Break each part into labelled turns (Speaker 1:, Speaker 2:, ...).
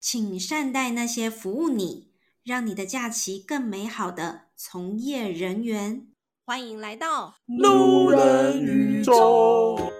Speaker 1: 请善待那些服务你、让你的假期更美好的从业人员。欢迎来到
Speaker 2: 路人宇宙。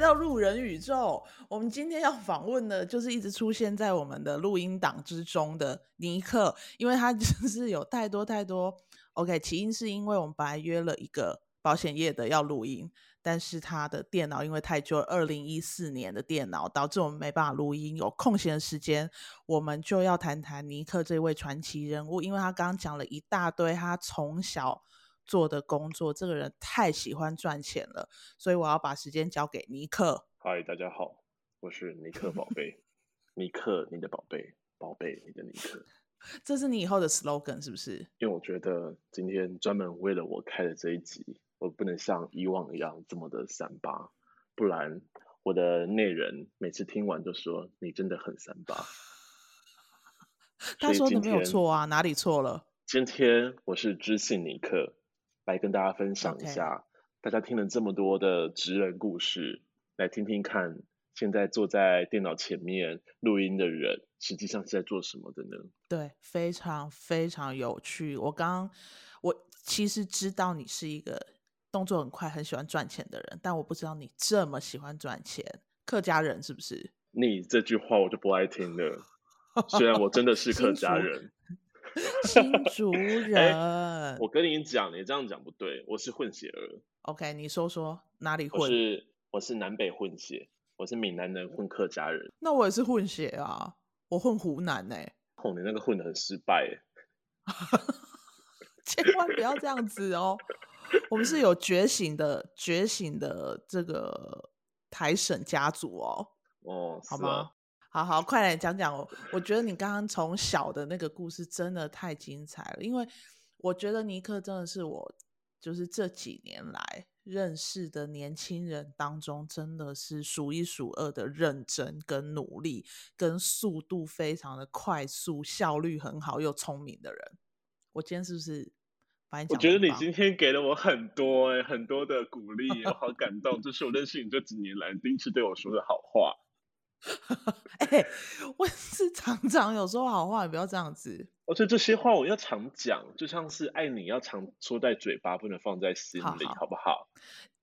Speaker 2: 到路人宇宙，我们今天要访问的，就是一直出现在我们的录音档之中的尼克，因为他就是有太多太多。OK，起因是因为我们本来约了一个保险业的要录音，但是他的电脑因为太旧，二零一四年的电脑导致我们没办法录音。有空闲的时间，我们就要谈谈尼克这位传奇人物，因为他刚刚讲了一大堆，他从小。做的工作，这个人太喜欢赚钱了，所以我要把时间交给尼克。
Speaker 3: 嗨，大家好，我是尼克宝贝，尼克你的宝贝，宝贝你的尼克，
Speaker 2: 这是你以后的 slogan 是不是？
Speaker 3: 因为我觉得今天专门为了我开的这一集，我不能像以往一样这么的三八，不然我的内人每次听完就说你真的很三八。
Speaker 2: 他说的没有错啊，哪里错了？
Speaker 3: 今天我是知性尼克。来跟大家分享一下大家听了这么多的职人故事，来听听看，现在坐在电脑前面录音的人，实际上是在做什么的呢？
Speaker 2: 对，非常非常有趣。我刚，我其实知道你是一个动作很快、很喜欢赚钱的人，但我不知道你这么喜欢赚钱。客家人是不是？
Speaker 3: 你这句话我就不爱听了。虽然我真的是客 家人。
Speaker 2: 新竹 人、欸，
Speaker 3: 我跟你讲，你这样讲不对，我是混血儿。
Speaker 2: OK，你说说哪里混？
Speaker 3: 我是我是南北混血，我是闽南人混客家人。
Speaker 2: 那我也是混血啊，我混湖南呢、欸。
Speaker 3: 哦，你那个混的很失败，
Speaker 2: 千万不要这样子哦。我们是有觉醒的觉醒的这个台省家族哦。
Speaker 3: 哦，
Speaker 2: 好吗？好好，快来讲讲我。我觉得你刚刚从小的那个故事真的太精彩了，因为我觉得尼克真的是我就是这几年来认识的年轻人当中，真的是数一数二的认真跟努力，跟速度非常的快速，效率很好又聪明的人。我今天是不是？
Speaker 3: 我觉得你今天给了我很多哎、欸，很多的鼓励，我好感动。这是我认识你这几年来第一次对我说的好话。
Speaker 2: 哎、欸，我是常常有说好话，你不要这样子。
Speaker 3: 而且这些话我要常讲，就像是爱你要常说在嘴巴，不能放在心里，好，不好？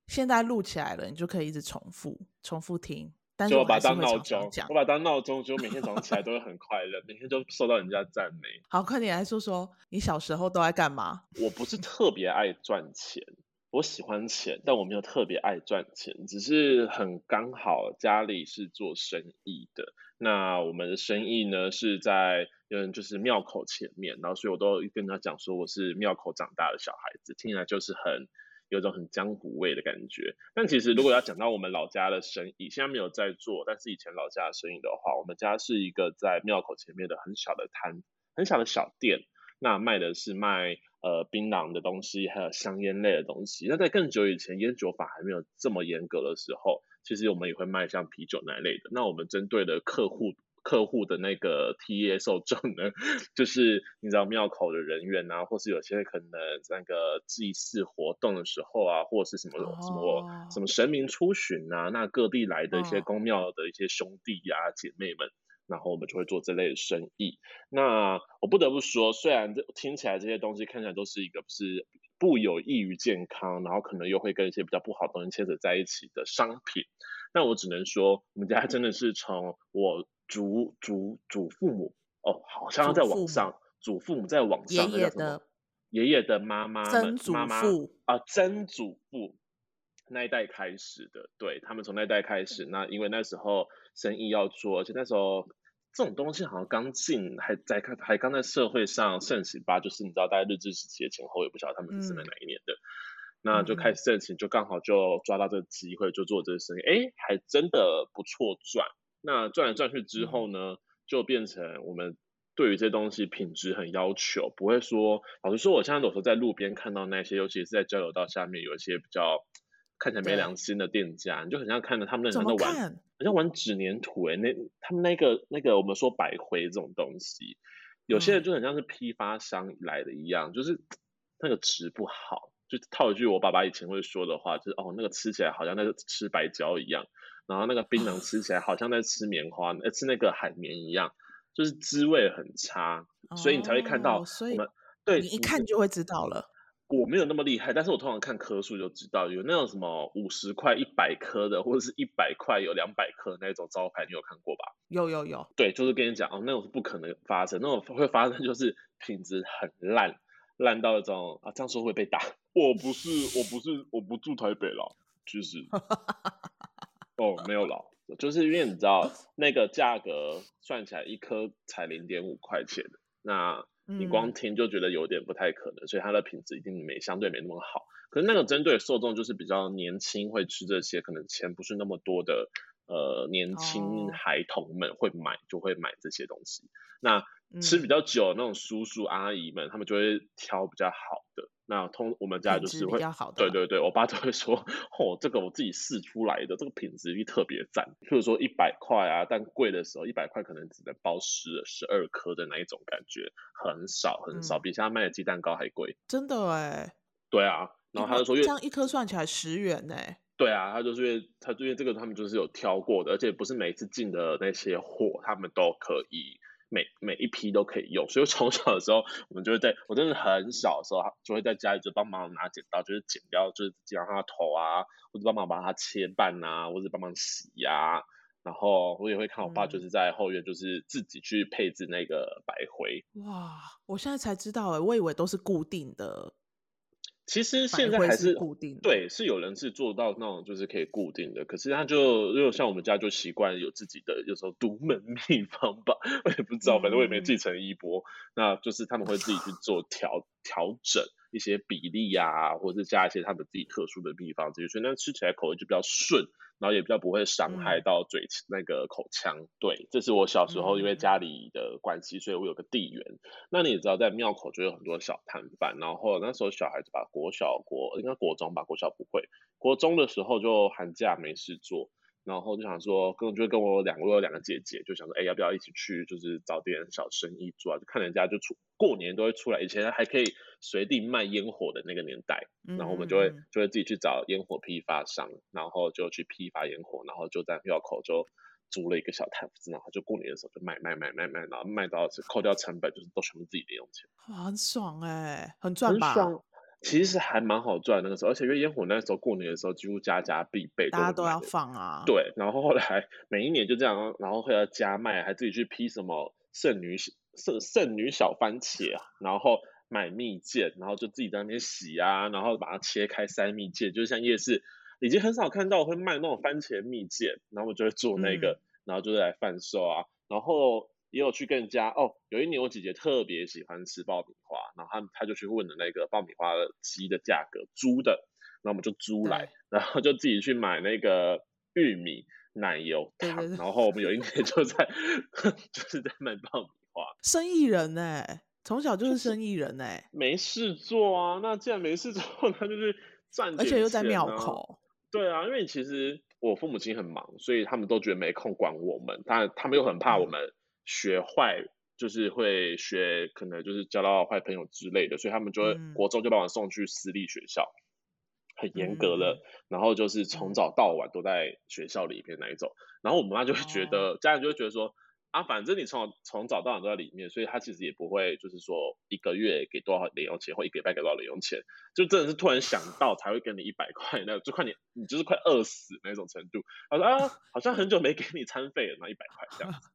Speaker 2: 现在录起来了，你就可以一直重复、重复听。但是
Speaker 3: 我，我把它当闹钟，我把它当闹钟，就每天早上起来都会很快乐，每天都受到人家赞美。
Speaker 2: 好，快点来说说你小时候都爱干嘛？
Speaker 3: 我不是特别爱赚钱。我喜欢钱，但我没有特别爱赚钱，只是很刚好家里是做生意的。那我们的生意呢是在嗯，就是庙口前面，然后所以我都跟他讲说我是庙口长大的小孩子，听起来就是很有种很江湖味的感觉。但其实如果要讲到我们老家的生意，现在没有在做，但是以前老家的生意的话，我们家是一个在庙口前面的很小的摊，很小的小店。那卖的是卖呃槟榔的东西，还有香烟类的东西。那在更久以前，烟酒法还没有这么严格的时候，其实我们也会卖像啤酒那类的。那我们针对的客户客户的那个 TA 受众呢，就是你知道庙口的人员啊，或是有些可能那个祭祀活动的时候啊，或者是什么、oh. 什么什么神明出巡啊，那各地来的一些公庙的一些兄弟呀、啊、姐妹们。然后我们就会做这类的生意。那我不得不说，虽然这听起来这些东西看起来都是一个不是不有益于健康，然后可能又会跟一些比较不好的东西牵扯在一起的商品，那我只能说，我们家真的是从我祖祖祖父母哦，好像在网上，祖父母，在网上的爷爷的爷爷的妈妈们妈妈啊曾祖父那一代开始的，对，他们从那一代开始，那因为那时候。生意要做，而且那时候这种东西好像刚进，还在看，还刚在社会上盛行吧。就是你知道，大概日治时期的前后，也不晓得他们是生在哪一年的，嗯、那就开始盛行，就刚好就抓到这个机会，就做这个生意。哎、欸，还真的不错赚。那赚来赚去之后呢，嗯、就变成我们对于这东西品质很要求，不会说，老实说，我现在有时候在路边看到那些，尤其是在交流道下面有一些比较。看起来没良心的店家，你就很像看着他们那很像在玩，好像玩纸粘土哎、欸，那他们那个那个我们说百灰这种东西，有些人就很像是批发商来的一样，嗯、就是 那个质不好。就套一句我爸爸以前会说的话，就是哦，那个吃起来好像在吃白胶一样，然后那个槟榔吃起来好像在吃棉花，呃，吃那个海绵一样，就是滋味很差，所以你才会看到我们。对，
Speaker 2: 你一看就会知道了。
Speaker 3: 我没有那么厉害，但是我通常看颗数就知道，有那种什么五十块一百颗的，或者是一百块有两百颗那种招牌，你有看过吧？
Speaker 2: 有有有。对，
Speaker 3: 就是跟你讲哦，那种是不可能发生，那种会发生就是品质很烂。烂到一种啊，这样说会被打。我不是，我不是，我不住台北了，其实。哦，没有了，就是因为你知道那个价格算起来一颗才零点五块钱，那你光听就觉得有点不太可能，嗯、所以它的品质一定没相对没那么好。可是那个针对受众就是比较年轻，会吃这些，可能钱不是那么多的呃年轻孩童们会买，哦、就会买这些东西。那吃比较久的那种叔叔阿姨们，他们就会挑比较好的。那通我们家就是会，比较好的对对对，我爸都会说，哦，这个我自己试出来的，这个品质力特别赞。譬如说一百块啊，但贵的时候一百块可能只能包十十二颗的那一种感觉，很少很少，比现在卖的鸡蛋糕还贵。
Speaker 2: 真的哎。
Speaker 3: 对啊，然后他就说，
Speaker 2: 这样一颗算起来十元呢。
Speaker 3: 对啊，他就是因为他因为这个他们就是有挑过的，而且不是每一次进的那些货他们都可以。每每一批都可以用，所以从小的时候，我们就会在我真的很小的时候，就会在家里就帮忙拿剪刀，就是剪掉，就是剪掉它的头啊，或者帮忙把它切半啊，或者帮忙洗呀、啊。然后我也会看我爸就是在后院，就是自己去配置那个白灰。
Speaker 2: 嗯、哇，我现在才知道哎，我以为都是固定的。
Speaker 3: 其实现在还是，
Speaker 2: 是固定，
Speaker 3: 对，是有人是做到那种就是可以固定的，可是他就如果像我们家就习惯有自己的有时候独门秘方吧，我也不知道，反正我也没继承衣钵，嗯、那就是他们会自己去做调调整。一些比例呀、啊，或者是加一些他们自己特殊的秘方，这些所以那吃起来口味就比较顺，然后也比较不会伤害到嘴、嗯、那个口腔。对，这是我小时候因为家里的关系，嗯、所以我有个地缘。那你也知道，在庙口就有很多小摊贩，然后那时候小孩子吧，国小国应该国中吧，国小不会，国中的时候就寒假没事做。然后就想说，跟就跟我两个我有两个姐姐，就想说，哎，要不要一起去，就是找点小生意做啊？就看人家就出过年都会出来，以前还可以随地卖烟火的那个年代，然后我们就会就会自己去找烟火批发商，然后就去批发烟火，然后就在庙口就租了一个小摊子，然后就过年的时候就卖卖卖卖卖，然后卖到扣掉成本，就是都全部自己的用钱，
Speaker 2: 很爽哎，很赚吧？
Speaker 3: 其实还蛮好赚那个时候，而且因为烟火那时候过年的时候几乎家家必备，
Speaker 2: 大家都要放啊。
Speaker 3: 对，然后后来每一年就这样，然后会要加卖，还自己去批什么剩女剩剩女小番茄啊，然后买蜜饯，然后就自己在那边洗啊，然后把它切开塞蜜饯，就是像夜市已经很少看到会卖那种番茄蜜饯，然后我就会做那个，嗯、然后就是来贩售啊，然后。也有去跟人家哦，有一年我姐姐特别喜欢吃爆米花，然后她她就去问了那个爆米花的鸡的价格，租的，然后我们就租来，然后就自己去买那个玉米奶油糖，对对对，然后我们有一年就在 就是在卖爆米花，
Speaker 2: 生意人哎，从小就是生意人哎，
Speaker 3: 没事做啊，那既然没事做，那就是赚，啊，
Speaker 2: 而且又在庙口，
Speaker 3: 对啊，因为其实我父母亲很忙，所以他们都觉得没空管我们，但他们又很怕我们。嗯学坏就是会学，可能就是交到坏朋友之类的，所以他们就会、嗯、国中就把我送去私立学校，很严格的，嗯、然后就是从早到晚都在学校里面那一种。然后我妈就会觉得，哦、家人就会觉得说，啊，反正你从从早到晚都在里面，所以他其实也不会就是说一个月给多少零用钱，或一个礼拜给多少零用钱，就真的是突然想到才会给你一百块，那就快你你就是快饿死那种程度。他说啊，好像很久没给你餐费了，那一百块这样子。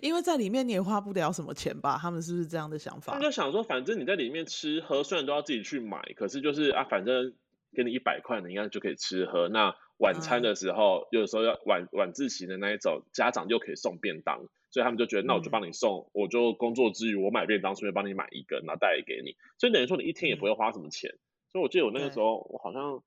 Speaker 2: 因为在里面你也花不了什么钱吧？他们是不是这样的想法？
Speaker 3: 他们就想说，反正你在里面吃喝，虽然都要自己去买，可是就是啊，反正给你一百块，你应该就可以吃喝。那晚餐的时候，嗯、有时候要晚晚自习的那一种，家长又可以送便当，所以他们就觉得，那我就帮你送，嗯、我就工作之余我买便当，顺便帮你买一个，然后带来给你。所以等于说你一天也不会花什么钱。嗯、所以我记得我那个时候，我好像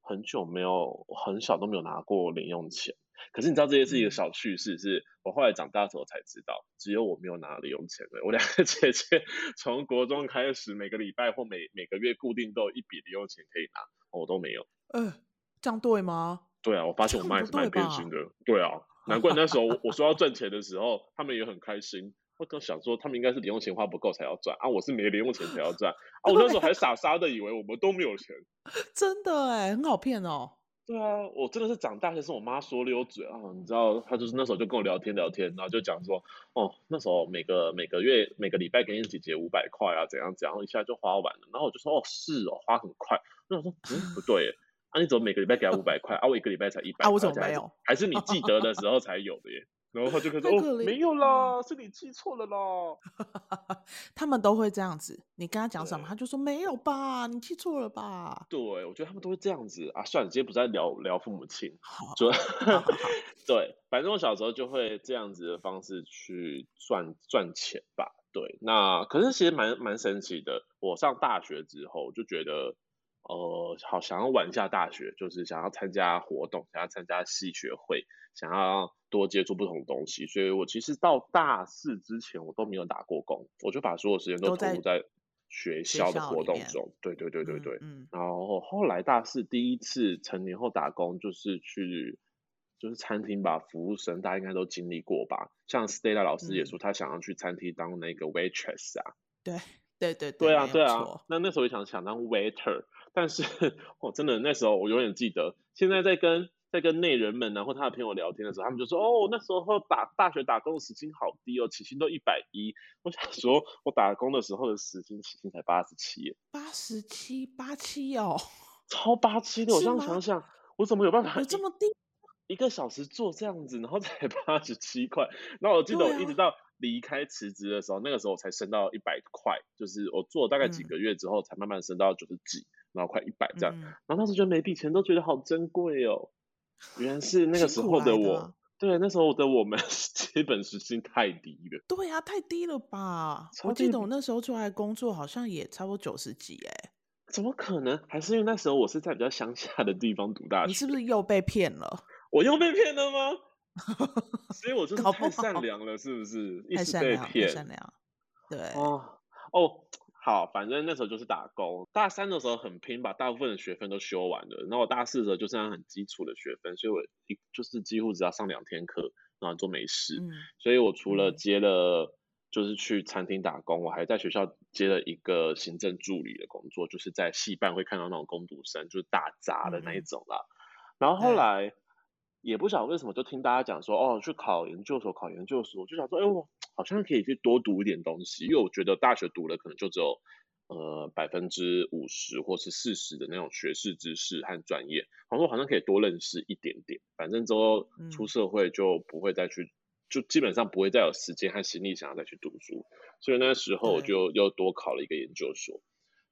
Speaker 3: 很久没有，很小都没有拿过零用钱。可是你知道这些是一个小趣事，是我后来长大之后才知道，只有我没有拿零用钱的。我两个 姐姐从国中开始，每个礼拜或每每个月固定都有一笔零用钱可以拿，我都没有。
Speaker 2: 呃，这样对吗？
Speaker 3: 对啊，我发现我妈也是蛮偏心的。对啊，难怪那时候我说要赚钱的时候，他们也很开心。我都想说，他们应该是零用钱花不够才要赚啊，我是没零用钱才要赚啊。我那时候还傻傻的以为我们都没有钱，
Speaker 2: 真的哎，很好骗哦。
Speaker 3: 对啊，我真的是长大才是我妈说溜嘴啊，你知道，她就是那时候就跟我聊天聊天，然后就讲说，哦，那时候每个每个月每个礼拜给你姐姐五百块啊，怎样怎样，一下就花完了。然后我就说，哦，是哦，花很快。那我说，嗯，不对，啊，你怎么每个礼拜给她五百块啊？我一个礼拜才一百块，
Speaker 2: 啊，我怎么没有？
Speaker 3: 还是你记得的时候才有的耶？然后他就说：“哦，没有啦，是你记错了啦。”
Speaker 2: 他们都会这样子。你跟他讲什么，他就说：“没有吧，你记错了吧？”
Speaker 3: 对，我觉得他们都会这样子啊。算了，今天不再聊聊父母亲，
Speaker 2: 好
Speaker 3: 就 对，反正我小时候就会这样子的方式去赚赚钱吧。对，那可是其实蛮蛮神奇的。我上大学之后就觉得，呃，好想要玩一下大学，就是想要参加活动，想要参加系学会，想要。多接触不同东西，所以我其实到大四之前我都没有打过工，我就把所有时间都投入在学校的活动中。对对对对对。嗯，嗯。然后后来大四第一次成年后打工，就是去就是餐厅吧，服务生，大家应该都经历过吧？像 Stella 老师也说，他想要去餐厅当那个 waitress 啊。
Speaker 2: 对对对
Speaker 3: 对啊对啊。那那时候也想想当 waiter，但是我真的那时候我永远记得，现在在跟。在跟内人们，然后他的朋友聊天的时候，他们就说：“哦，那时候打大学打工的时薪好低哦，起薪都一百一。”我想说，我打工的时候的时薪起薪才八十七，
Speaker 2: 八十七八七哦，
Speaker 3: 超八七的。我这样想想，我怎么有办法
Speaker 2: 有这么低？
Speaker 3: 一个小时做这样子，然后才八十七块。然后我记得我一直到离开辞职的时候，啊、那个时候我才升到一百块，就是我做了大概几个月之后，才慢慢升到九十几，然后快一百这样。嗯、然后当时觉得每笔钱都觉得好珍贵哦。原来是那个时候的我，的对，那时候的我们 基本时薪太低了。
Speaker 2: 对啊，太低了吧？我记得我那时候出来工作好像也差不多九十几哎。
Speaker 3: 怎么可能？还是因为那时候我是在比较乡下的地方读大学？
Speaker 2: 你是不是又被骗了？
Speaker 3: 我又被骗了吗？所以我就 是太善良了，是不是？一直被骗，
Speaker 2: 太善良。对
Speaker 3: 哦哦。好，反正那时候就是打工。大三的时候很拼，把大部分的学分都修完了。然后我大四的时候就剩下很基础的学分，所以我一就是几乎只要上两天课，然后就没事。嗯、所以我除了接了就是去餐厅打工，我还在学校接了一个行政助理的工作，就是在戏办会看到那种工读生，就是打杂的那一种啦。嗯、然后后来也不晓得为什么，就听大家讲说，哦，去考研究所，考研究所，我就想说，哎我。好像可以去多读一点东西，因为我觉得大学读了可能就只有呃百分之五十或是四十的那种学士知识和专业，好像好像可以多认识一点点。反正之后出社会就不会再去，嗯、就基本上不会再有时间和心力想要再去读书。所以那时候我就又多考了一个研究所，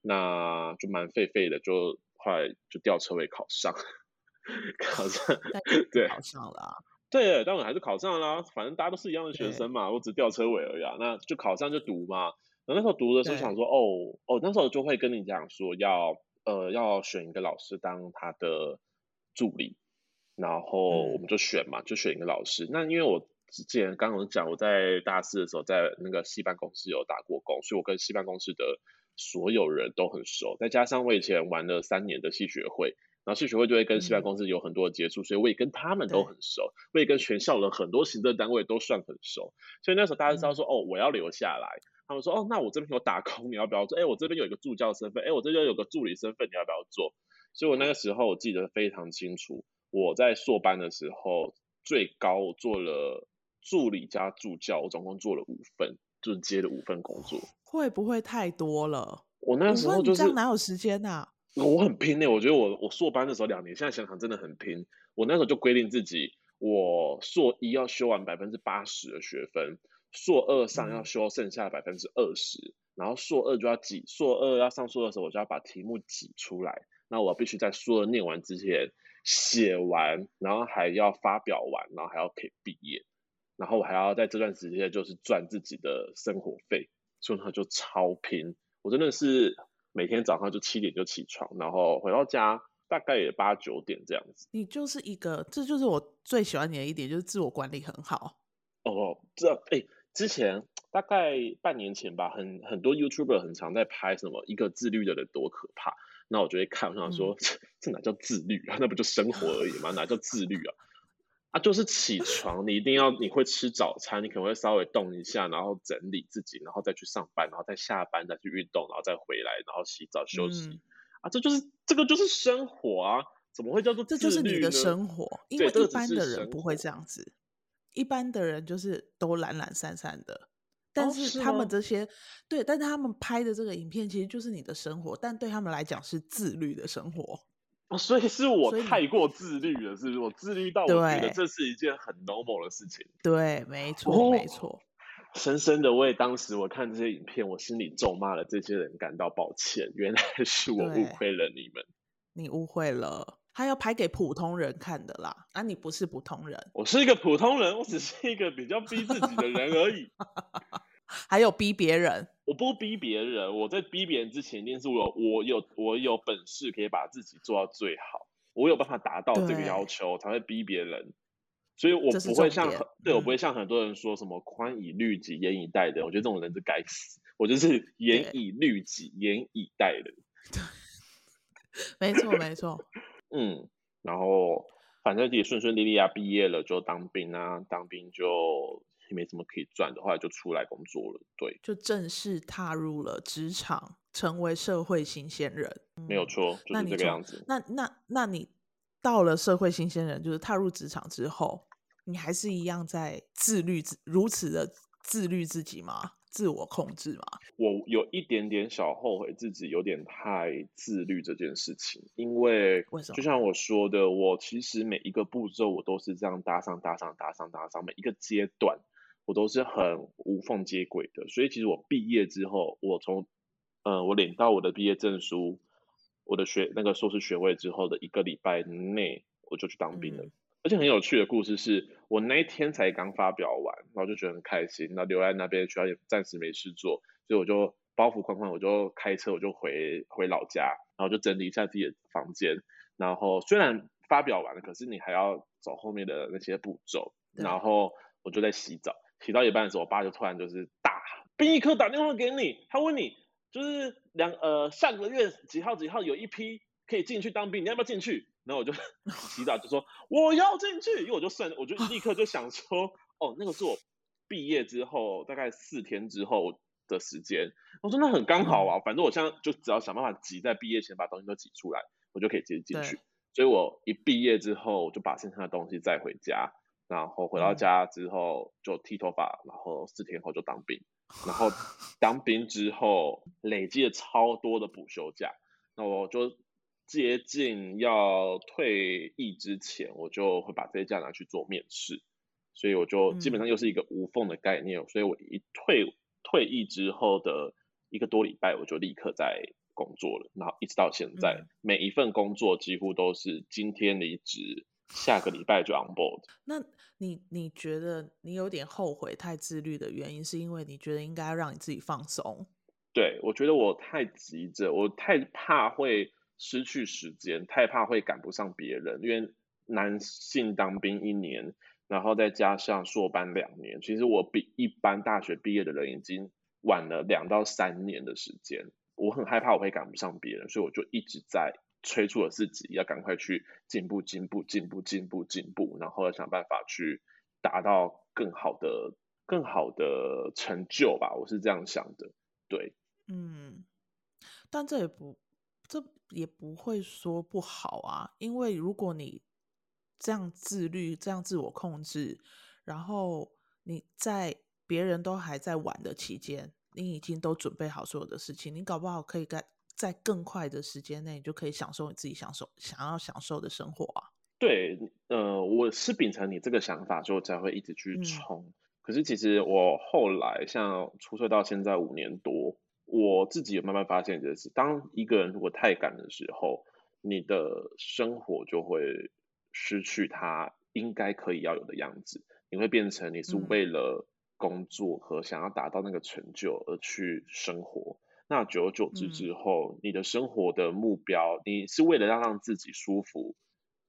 Speaker 3: 那就蛮废废的，就后来就吊车尾考上，考上对
Speaker 2: 考上了。
Speaker 3: 对，但我还是考上啦，反正大家都是一样的学生嘛，我只吊车尾而已啊。那就考上就读嘛。然后那时候读的时候想说，哦哦，那时候就会跟你讲说要呃要选一个老师当他的助理，然后我们就选嘛，嗯、就选一个老师。那因为我之前刚刚讲我在大四的时候在那个系办公室有打过工，所以我跟系办公室的所有人都很熟，再加上我以前玩了三年的戏学会。然后系学会就会跟西班牙公司有很多的接触，嗯、所以我也跟他们都很熟，我也跟全校的很多行政单位都算很熟。所以那时候大家知道说，嗯、哦，我要留下来。他们说，哦，那我这边有打工，你要不要做？哎，我这边有一个助教身份，哎，我这边有个助理身份，你要不要做？所以我那个时候我记得非常清楚，我在硕班的时候最高我做了助理加助教，我总共做了五份，就是接了五份工作。
Speaker 2: 会不会太多了？
Speaker 3: 我那时候就是
Speaker 2: 这样哪有时间啊？
Speaker 3: 我很拼呢、欸，我觉得我我硕班的时候两年，现在想想真的很拼。我那时候就规定自己，我硕一要修完百分之八十的学分，硕二上要修剩下的百分之二十，嗯、然后硕二就要挤，硕二要上硕二的时候，我就要把题目挤出来。那我必须在硕二念完之前写完，然后还要发表完，然后还要可以毕业，然后我还要在这段时间就是赚自己的生活费，所以他就超拼。我真的是。每天早上就七点就起床，然后回到家大概也八九点这样子。
Speaker 2: 你就是一个，这就是我最喜欢你的一点，就是自我管理很好。
Speaker 3: 哦，这哎，之前大概半年前吧，很很多 YouTuber 很常在拍什么一个自律的人多可怕。那我就会看，我想说，嗯、这哪叫自律啊？那不就生活而已吗？哪叫自律啊？啊，就是起床，你一定要你会吃早餐，你可能会稍微动一下，然后整理自己，然后再去上班，然后再下班再去运动，然后再回来，然后洗澡休息。嗯、啊，这就是这个就是生活啊，怎么会叫做？
Speaker 2: 这就是你的生活，因为一般的人不会这样子，一般的人就是都懒懒散散的。但是他们这些、哦、对，但是他们拍的这个影片其实就是你的生活，但对他们来讲是自律的生活。
Speaker 3: 哦，所以是我太过自律了，是不是？我自律到我觉得这是一件很 normal 的事情。
Speaker 2: 对，没错，没错、哦。
Speaker 3: 深深的为当时我看这些影片，我心里咒骂了这些人感到抱歉。原来是我误会了你们。
Speaker 2: 你误会了，他要拍给普通人看的啦。啊，你不是普通人，
Speaker 3: 我是一个普通人，我只是一个比较逼自己的人而已。
Speaker 2: 还有逼别人，
Speaker 3: 我不逼别人，我在逼别人之前，一定是我我有我有本事可以把自己做到最好，我有办法达到这个要求，才会逼别人。所以我不会像很对，我不会像很多人说什么宽以律己，严以待人。我觉得这种人是该死。我就是 严以律己，严以待人。
Speaker 2: 没错，没错。
Speaker 3: 嗯，然后反正也顺顺利利啊，毕业了就当兵啊，当兵就。没什么可以赚的话，就出来工作了。对，
Speaker 2: 就正式踏入了职场，成为社会新鲜人。
Speaker 3: 没有错，就是这个样子。
Speaker 2: 那那那你到了社会新鲜人，就是踏入职场之后，你还是一样在自律，如此的自律自己吗？自我控制吗？
Speaker 3: 我有一点点小后悔自己有点太自律这件事情，因为就像我说的，我其实每一个步骤我都是这样搭上搭上搭上搭上，每一个阶段。我都是很无缝接轨的，所以其实我毕业之后，我从，呃，我领到我的毕业证书，我的学那个硕士学位之后的一个礼拜内，我就去当兵了。嗯。而且很有趣的故事是，我那一天才刚发表完，然后就觉得很开心，然后留在那边学校也暂时没事做，所以我就包袱宽宽，我就开车我就回回老家，然后就整理一下自己的房间。然后虽然发表完了，可是你还要走后面的那些步骤，然后我就在洗澡。洗到一半的时候，我爸就突然就是大兵役科打电话给你，他问你就是两呃下个月几号几号有一批可以进去当兵，你要不要进去？然后我就 洗澡就说我要进去，因为我就算我就立刻就想说哦，那个是我毕业之后大概四天之后的时间，我说那很刚好啊，反正我现在就只要想办法挤在毕业前把东西都挤出来，我就可以直接进去。所以我一毕业之后我就把剩下的东西带回家。然后回到家之后就剃头发，然后四天后就当兵，然后当兵之后累积了超多的补休假，那我就接近要退役之前，我就会把这些假拿去做面试，所以我就基本上又是一个无缝的概念，所以我一退退役之后的一个多礼拜，我就立刻在工作了，然后一直到现在，每一份工作几乎都是今天离职。下个礼拜就 on board。
Speaker 2: 那你你觉得你有点后悔太自律的原因，是因为你觉得应该要让你自己放松？
Speaker 3: 对，我觉得我太急着，我太怕会失去时间，太怕会赶不上别人。因为男性当兵一年，然后再加上硕班两年，其实我比一般大学毕业的人已经晚了两到三年的时间。我很害怕我会赶不上别人，所以我就一直在。催促了自己要赶快去进步、进步、进步、进步、进步，然后要想办法去达到更好的、更好的成就吧。我是这样想的，对，
Speaker 2: 嗯，但这也不，这也不会说不好啊，因为如果你这样自律、这样自我控制，然后你在别人都还在玩的期间，你已经都准备好所有的事情，你搞不好可以干。在更快的时间内，你就可以享受你自己享受想要享受的生活啊。
Speaker 3: 对，呃，我是秉承你这个想法，就才会一直去冲。嗯。可是其实我后来像出社到现在五年多，我自己有慢慢发现，就是当一个人如果太赶的时候，你的生活就会失去它应该可以要有的样子。你会变成你是为了工作和想要达到那个成就而去生活。那久而久之之后，嗯，你的生活的目标，你是为了要让自己舒服，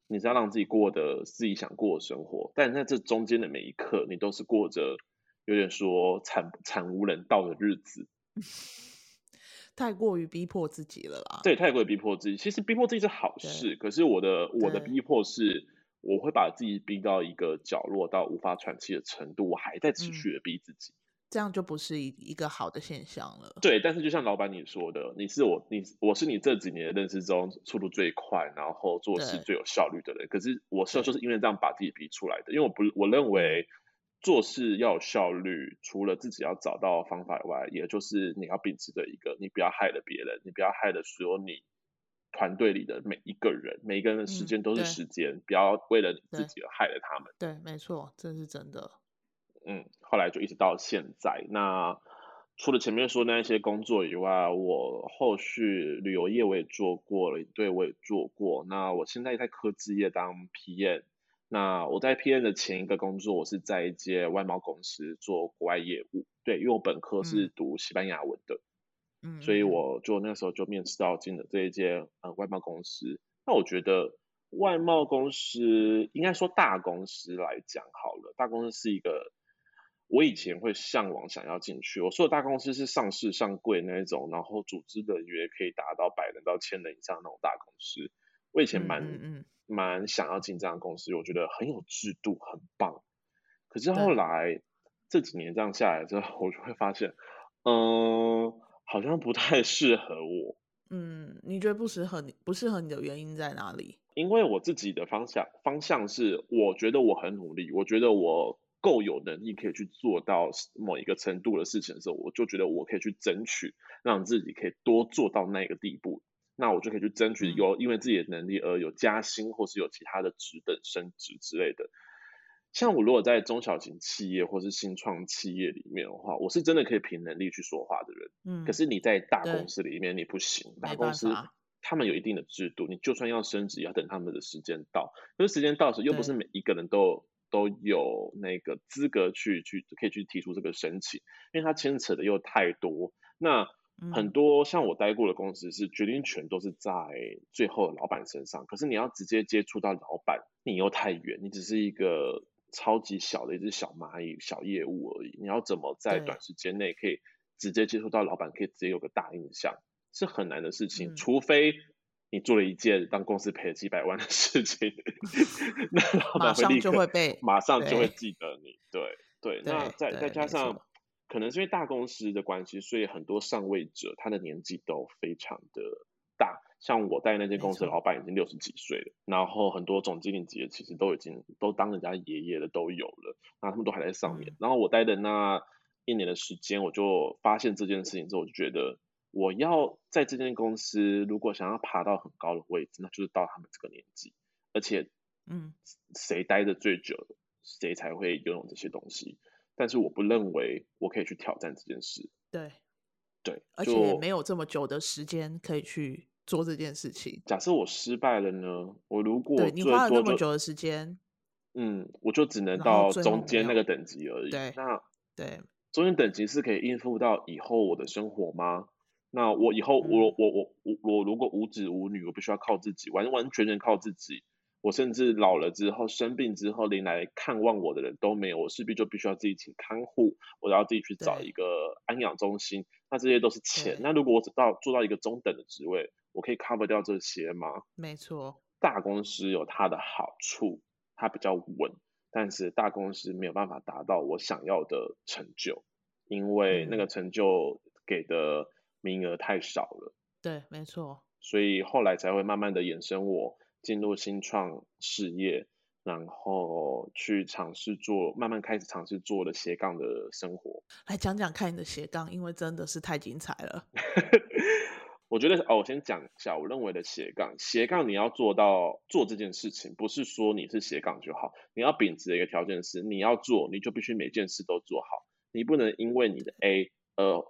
Speaker 3: 你是要让自己过得自己想过的生活，但在这中间的每一刻，你都是过着有点说惨惨无人道的日子，
Speaker 2: 太过于逼迫自己了啦。
Speaker 3: 对，太过于逼迫自己。其实逼迫自己是好事，可是我的我的逼迫是，我会把自己逼到一个角落，到无法喘气的程度，我还在持续的逼自己。
Speaker 2: 嗯这样就不是一一个好的现象了。
Speaker 3: 对，但是就像老板你说的，你是我，你我是你这几年的认识中速度最快，然后做事最有效率的人。可是我是就是因为这样把自己逼出来的，因为我不我认为做事要有效率，除了自己要找到方法以外，也就是你要秉持着一个，你不要害了别人，你不要害了所有你团队里的每一个人，每一个人的时间都是时间，嗯、不要为了你自己而害了他们。
Speaker 2: 对，没错，这是真的。
Speaker 3: 嗯，后来就一直到现在。那除了前面说那一些工作以外，我后续旅游业我也做过了，对，我也做过。那我现在在科技业当 PM。那我在 PM 的前一个工作，我是在一间外贸公司做国外业务。对，因为我本科是读西班牙文的，嗯，所以我就那时候就面试到进了这一间呃外贸公司。那我觉得外贸公司应该说大公司来讲好了，大公司是一个。我以前会向往想要进去，我说的大公司是上市上柜那一种，然后组织的员可以达到百人到千人以上那种大公司。我以前蛮嗯蛮想要进这样的公司，我觉得很有制度，很棒。可是后来这几年这样下来之后，我就会发现，嗯，好像不太适合我。
Speaker 2: 嗯，你觉得不适合你，不适合你的原因在哪里？
Speaker 3: 因为我自己的方向方向是，我觉得我很努力，我觉得我。够有能力可以去做到某一个程度的事情的时候，我就觉得我可以去争取，让自己可以多做到那个地步，那我就可以去争取有因为自己的能力而有加薪，或是有其他的职等升职之类的。像我如果在中小型企业或是新创企业里面的话，我是真的可以凭能力去说话的人。嗯，可是你在大公司里面你不行，大公司他们有一定的制度，你就算要升职，要等他们的时间到，可是时间到的时候又不是每一个人都。都有那个资格去去可以去提出这个申请，因为它牵扯的又太多。那很多像我待过的公司是决定权都是在最后的老板身上，可是你要直接接触到老板，你又太远，你只是一个超级小的一只小蚂蚁、小业务而已。你要怎么在短时间内可以直接接触到老板，可以直接有个大印象，是很难的事情，除非。你做了一件让公司赔了几百万的事情，那老板会立刻会被马上就会记得你。对 对，对，那再再加上可能是因为大公司的关系，所以很多上位者他的年纪都非常的大。像我带那间公司的老板已经六十几岁了，然后很多总经理级的其实都已经都当人家爷爷的都有了，那他们都还在上面。嗯、然后我待的那一年的时间，我就发现这件事情之后，我就觉得。我要在这间公司，如果想要爬到很高的位置，那就是到他们这个年纪，而且，嗯，谁待的最久，谁才会拥有这些东西。但是我不认为我可以去挑战这件事。
Speaker 2: 对，
Speaker 3: 对，
Speaker 2: 而且也没有这么久的时间可以去做这件事情。
Speaker 3: 假设我失败了呢？我如果
Speaker 2: 对你花了那么久的时间，
Speaker 3: 嗯，我就只能到中间那个等级而已。
Speaker 2: 对，
Speaker 3: 那
Speaker 2: 对，
Speaker 3: 中间等级是可以应付到以后我的生活吗？那我以后我、嗯、我我我我如果无子无女，我必须要靠自己，完完全全靠自己。我甚至老了之后生病之后，连来看望我的人都没有，我势必就必须要自己请看护，我要自己去找一个安养中心。那这些都是钱。那如果我只到做到一个中等的职位，我可以 cover 掉这些吗？
Speaker 2: 没错，
Speaker 3: 大公司有它的好处，它比较稳，但是大公司没有办法达到我想要的成就，因为那个成就给的。名额太少了，
Speaker 2: 对，没错，
Speaker 3: 所以后来才会慢慢的衍生我进入新创事业，然后去尝试做，慢慢开始尝试做了斜杠的生活。
Speaker 2: 来讲讲看你的斜杠，因为真的是太精彩了。
Speaker 3: 我觉得哦，我先讲一下我认为的斜杠。斜杠你要做到做这件事情，不是说你是斜杠就好，你要秉持的一个条件是，你要做，你就必须每件事都做好，你不能因为你的 A 呃。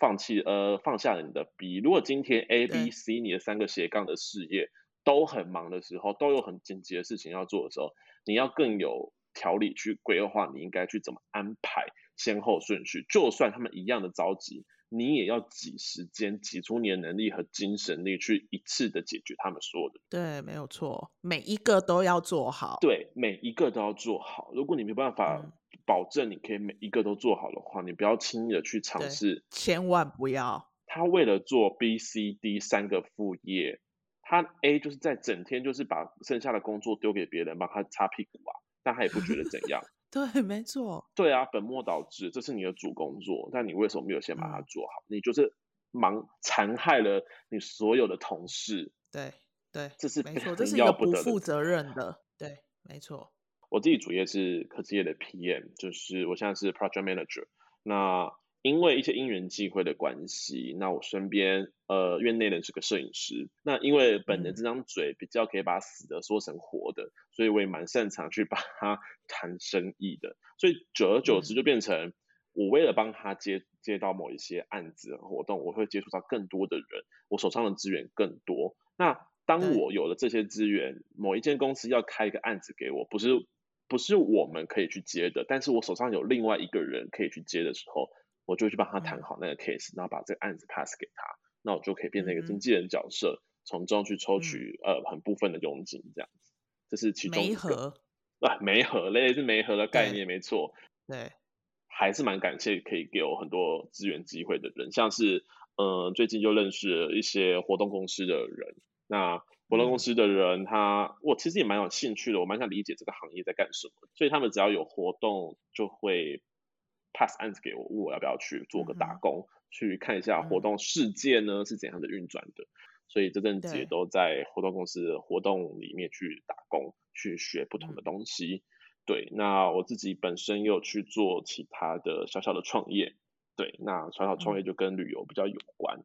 Speaker 3: 放弃呃，放下了你的 B。如果今天 A、B、C 你的三个斜杠的事业都很忙的时候，都有很紧急的事情要做的时候，你要更有条理去规划，你应该去怎么安排先后顺序。就算他们一样的着急，你也要挤时间，挤出你的能力和精神力去一次的解决他们所有的。
Speaker 2: 对，没有错，每一个都要做好。
Speaker 3: 对，每一个都要做好。如果你没办法。嗯保证你可以每一个都做好的话，你不要轻易的去尝试，
Speaker 2: 千万不要。
Speaker 3: 他为了做 B、C、D 三个副业，他 A 就是在整天就是把剩下的工作丢给别人帮他擦屁股啊，但他也不觉得怎样。
Speaker 2: 对，没错。
Speaker 3: 对啊，本末倒置，这是你的主工作，但你为什么没有先把它做好？嗯、你就是忙残害了你所有的同事。
Speaker 2: 对对，
Speaker 3: 这是
Speaker 2: 没错，这是一个不负责任的。对，没错。
Speaker 3: 我自己主业是科技业的 PM，就是我现在是 Project Manager。那因为一些因缘际会的关系，那我身边呃院内人是个摄影师，那因为本人这张嘴比较可以把死的说成活的，所以我也蛮擅长去帮他 谈生意的，所以久而久之就变成我为了帮他接接到某一些案子活动，我会接触到更多的人，我手上的资源更多。那当我有了这些资源，某一间公司要开一个案子给我，不是不是我们可以去接的，但是我手上有另外一个人可以去接的时候。我就去帮他谈好那个 case，、嗯、然后把这个案子 pass 给他，那我就可以变成一个经纪人角色，从、嗯、中去抽取、嗯、呃很部分的佣金，这样子，这是其中一个。啊，媒合类似媒合的概念，没错。对，还是蛮感谢可以给我很多资源机会的人，像是呃最近就认识了一些活动公司的人，那活动公司的人他、嗯、我其实也蛮有兴趣的，我蛮想理解这个行业在干什么，所以他们只要有活动就会。pass 案子给我，问我要不要去做个打工，嗯、去看一下活动世界呢、嗯、是怎样的运转的。所以这阵子也都在活动公司的活动里面去打工，去学不同的东西。嗯、对，那我自己本身又去做其他的小小的创业。对，那小小创业就跟旅游比较有关。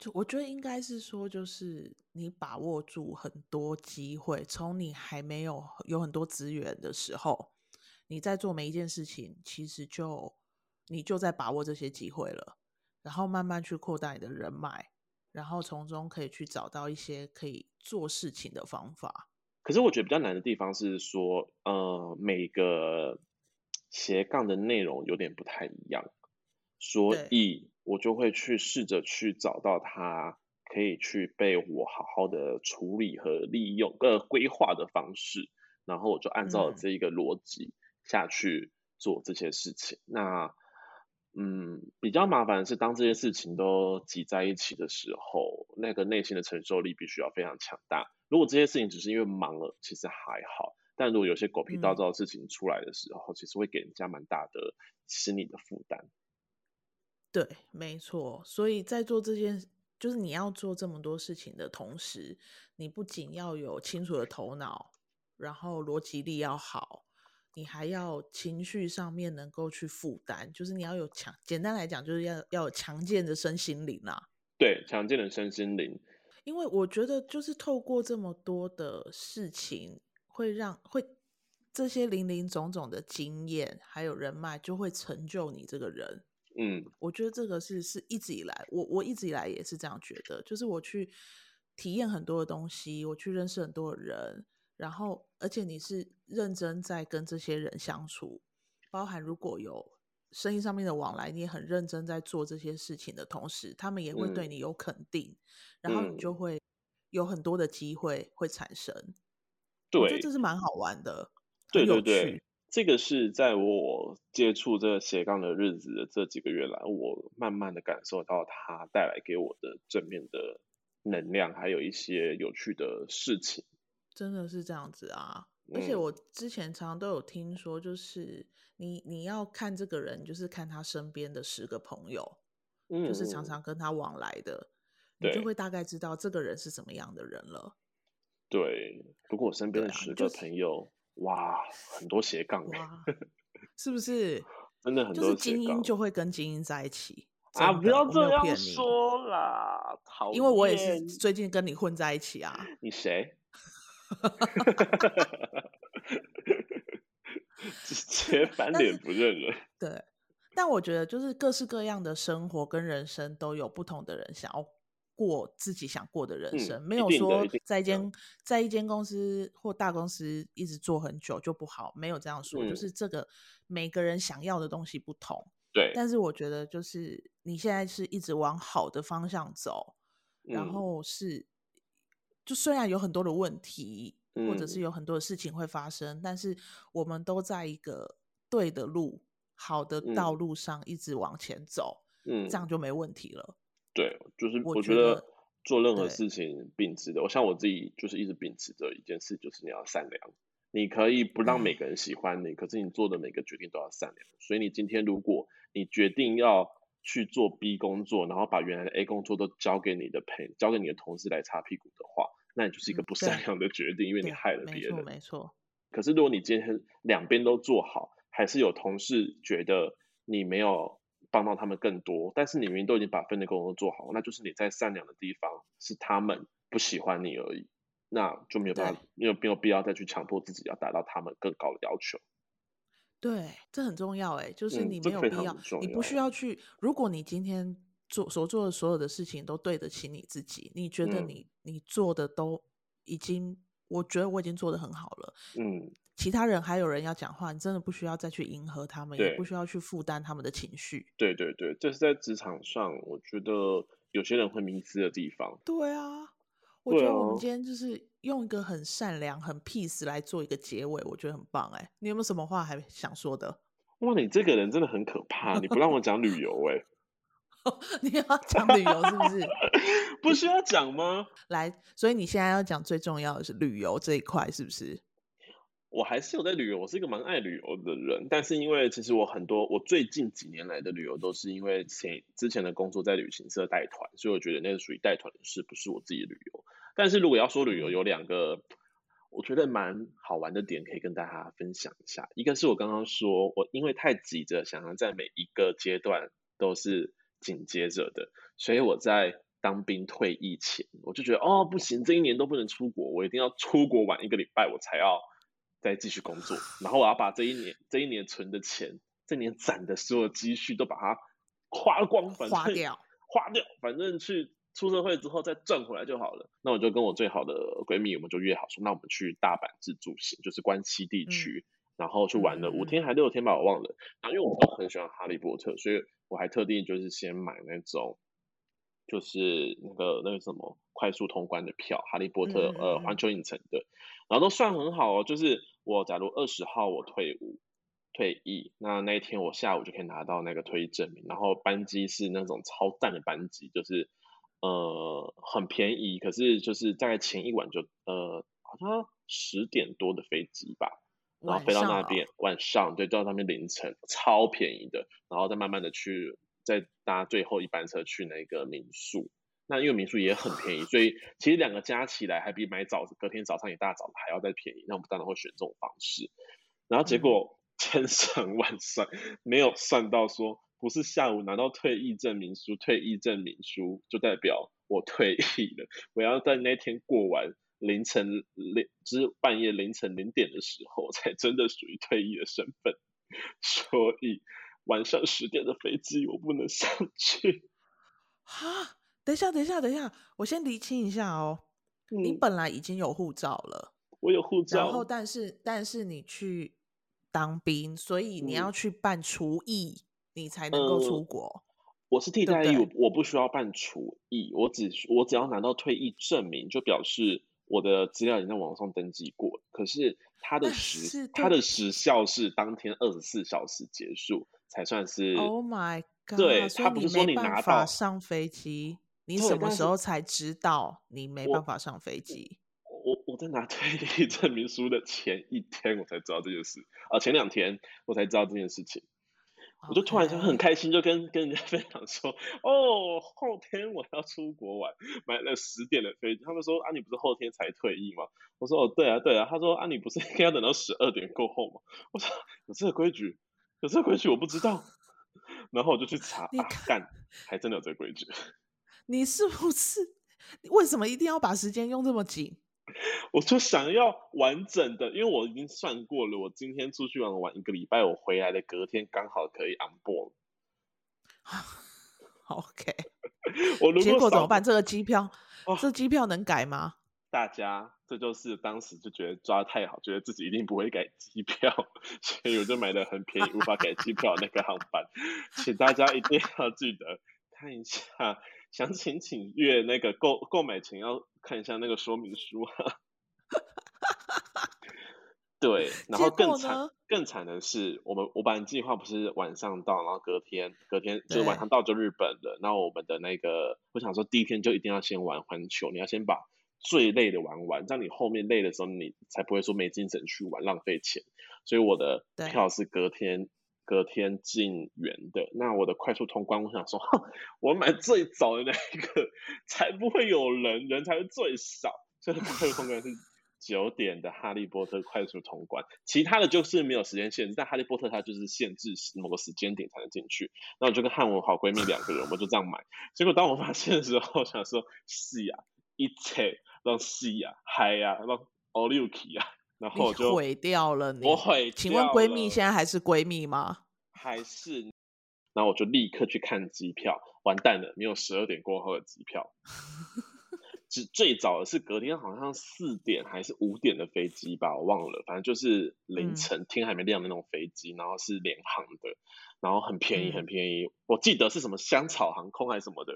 Speaker 2: 就我觉得应该是说，就是你把握住很多机会，从你还没有有很多资源的时候。你在做每一件事情，其实就你就在把握这些机会了，然后慢慢去扩大你的人脉，然后从中可以去找到一些可以做事情的方法。
Speaker 3: 可是我觉得比较难的地方是说，呃，每个斜杠的内容有点不太一样，所以我就会去试着去找到它可以去被我好好的处理和利用个规划的方式，然后我就按照这一个逻辑。嗯下去做这些事情，那嗯，比较麻烦的是，当这些事情都挤在一起的时候，那个内心的承受力必须要非常强大。如果这些事情只是因为忙了，其实还好；但如果有些狗屁倒灶的事情出来的时候，嗯、其实会给人家蛮大的心理的负担。
Speaker 2: 对，没错。所以在做这件，就是你要做这么多事情的同时，你不仅要有清楚的头脑，然后逻辑力要好。你还要情绪上面能够去负担，就是你要有强，简单来讲，就是要要有强健的身心灵啊。
Speaker 3: 对，强健的身心灵。
Speaker 2: 因为我觉得，就是透过这么多的事情，会让会这些零零总总的经验，还有人脉，就会成就你这个人。
Speaker 3: 嗯，
Speaker 2: 我觉得这个是是一直以来，我我一直以来也是这样觉得，就是我去体验很多的东西，我去认识很多的人。然后，而且你是认真在跟这些人相处，包含如果有生意上面的往来，你也很认真在做这些事情的同时，他们也会对你有肯定，嗯、然后你就会有很多的机会会产生。对，我觉得这是蛮好玩的。
Speaker 3: 对对对，这个是在我接触这个斜杠的日子的这几个月来，我慢慢的感受到它带来给我的正面的能量，还有一些有趣的事情。
Speaker 2: 真的是这样子啊！而且我之前常常都有听说，就是你你要看这个人，就是看他身边的十个朋友，嗯，就是常常跟他往来的，你就会大概知道这个人是什么样的人了。
Speaker 3: 对，不过我身边的十个朋友，哇，很多斜杠，
Speaker 2: 是不是？
Speaker 3: 真的很多，
Speaker 2: 就是精英就会跟精英在一起
Speaker 3: 啊！不要这样说啦，
Speaker 2: 因为我也是最近跟你混在一起啊。
Speaker 3: 你谁？直接 翻脸不认人。
Speaker 2: 对，但我觉得就是各式各样的生活跟人生都有不同的人想要过自己想过的人生，嗯、没有说在一间在一间公司或大公司一直做很久就不好，没有这样说，嗯、就是这个每个人想要的东西不同。
Speaker 3: 对，
Speaker 2: 但是我觉得就是你现在是一直往好的方向走，嗯、然后是。就虽然有很多的问题，或者是有很多的事情会发生，嗯、但是我们都在一个对的路、好的道路上一直往前走，嗯，这样就没问题了。
Speaker 3: 对，就是我觉得做任何事情秉持的，我像我自己就是一直秉持着一件事，就是你要善良。你可以不让每个人喜欢你，嗯、可是你做的每个决定都要善良。所以你今天如果你决定要去做 B 工作，然后把原来的 A 工作都交给你的朋交给你的同事来擦屁股的话，那你就是一个不善良的决定，嗯、因为你害了别人。没错，没错。可是如果你今天两边都做好，还是有同事觉得你没有帮到他们更多，但是你明明都已经把分内工作做好，那就是你在善良的地方是他们不喜欢你而已。那就没有办法，没有没有必要再去强迫自己要达到他们更高的要求。
Speaker 2: 对，这很重要哎，就是你没有必要，嗯、你不需要去。如果你今天做所做的所有的事情都对得起你自己，你觉得你、嗯、你做的都已经，我觉得我已经做得很好了。嗯，其他人还有人要讲话，你真的不需要再去迎合他们，也不需要去负担他们的情绪。
Speaker 3: 对对对，这是在职场上，我觉得有些人会迷失的地方。
Speaker 2: 对啊。我觉得我们今天就是用一个很善良、很 peace 来做一个结尾，我觉得很棒哎。你有没有什么话还想说的？
Speaker 3: 哇，你这个人真的很可怕！你不让我讲旅游哎，
Speaker 2: 你要讲旅游是不是？
Speaker 3: 不需要讲吗？
Speaker 2: 来，所以你现在要讲最重要的是旅游这一块，是不是？
Speaker 3: 我还是有在旅游，我是一个蛮爱旅游的人，但是因为其实我很多，我最近几年来的旅游都是因为前之前的工作在旅行社带团，所以我觉得那个属于带团的事，不是我自己旅游。但是如果要说旅游，有两个我觉得蛮好玩的点可以跟大家分享一下。一个是我刚刚说，我因为太急着想要在每一个阶段都是紧接着的，所以我在当兵退役前，我就觉得哦不行，这一年都不能出国，我一定要出国玩一个礼拜，我才要。再继续工作，然后我要把这一年这一年存的钱，这一年攒的所有积蓄都把它花光，反正花掉，花掉，反正去出社会之后再赚回来就好了。那我就跟我最好的闺蜜，我们就约好说，那我们去大阪自助行，就是关西地区，嗯、然后去玩了五天还六天吧，我忘了。然后因为我都很喜欢哈利波特，所以我还特地就是先买那种，就是那个那个什么快速通关的票，哈利波特、嗯、呃环球影城的。然后都算很好哦，就是我假如二十号我退伍退役，那那一天我下午就可以拿到那个退役证明，然后班机是那种超赞的班机，就是呃很便宜，可是就是大概前一晚就呃好像十点多的飞机吧，然后飞到那边晚上，晚上对，到那边凌晨超便宜的，然后再慢慢的去再搭最后一班车去那个民宿。那因为民宿也很便宜，所以其实两个加起来还比买早隔天早上一大早还要再便宜。那我们当然会选这种方式。然后结果 千算万算，没有算到说不是下午拿到退役证明书，退役证明书就代表我退役了。我要在那天过完凌晨零，就是半夜凌晨零点的时候，才真的属于退役的身份。所以晚上十点的飞机我不能上去。
Speaker 2: 哈？等一下，等一下，等一下，我先厘清一下哦。嗯、你本来已经有护照了，
Speaker 3: 我有护照。
Speaker 2: 然后，但是，但是你去当兵，所以你要去办厨艺，嗯、你才能够出国。
Speaker 3: 我是替代役，我我不需要办厨役，我只我只要拿到退役证明，就表示我的资料已经在网上登记过。可是它的时它的时效是当天二十四小时结束才算是。
Speaker 2: Oh my god！
Speaker 3: 对，
Speaker 2: 他不是说你拿到上飞机。你什么时候才知道你没办法上飞机？
Speaker 3: 我我，在拿退役证明书的前一天，我才知道这件事啊，前两天我才知道这件事情。我就突然就很开心，就跟跟人家分享说：“哦，后天我要出国玩，买了十点的飞机。”他们说：“啊，你不是后天才退役吗？”我说：“哦，对啊，对啊。”他说：“啊，你不是应该要等到十二点过后吗？”我说：“有这个规矩，有这个规矩，我不知道。”然后我就去查，啊，干，还真的有这个规矩。
Speaker 2: 你是不是？为什么一定要把时间用这么紧？
Speaker 3: 我就想要完整的，因为我已经算过了，我今天出去玩玩一个礼拜，我回来的隔天刚好可以 on board。
Speaker 2: OK，
Speaker 3: 我如果
Speaker 2: 结果怎么办？这个机票，哦、这机票能改吗？
Speaker 3: 大家，这就是当时就觉得抓得太好，觉得自己一定不会改机票，所以我就买的很便宜，无法改机票那个航班。请大家一定要记得看一下。详情请阅那个购购买前要看一下那个说明书哈。对，然后更惨更惨的是，我们我本来计划不是晚上到，然后隔天隔天就晚上到就日本了。然后我们的那个，我想说第一天就一定要先玩环球，你要先把最累的玩完，这样你后面累的时候你才不会说没精神去玩，浪费钱。所以我的票是隔天隔天进园的。那我的快速通关，我想说，我买最早的那一个，才不会有人，人才会最少。所以快速通关是。九点的哈利波特快速通关，其他的就是没有时间限制，但哈利波特它就是限制某个时间点才能进去。那我就跟汉文好闺蜜两个人，我们就这样买。结果当我发现的时候，想说是呀，一切让 C 呀，嗨呀，让 key 啊，然后我就
Speaker 2: 毁掉了你。
Speaker 3: 我毁。
Speaker 2: 请问闺蜜现在还是闺蜜吗？
Speaker 3: 还是？然后我就立刻去看机票，完蛋了，没有十二点过后的机票。只最早的是隔天好像四点还是五点的飞机吧，我忘了，反正就是凌晨、嗯、天还没亮的那种飞机，然后是联航的，然后很便宜很便宜，嗯、我记得是什么香草航空还是什么的。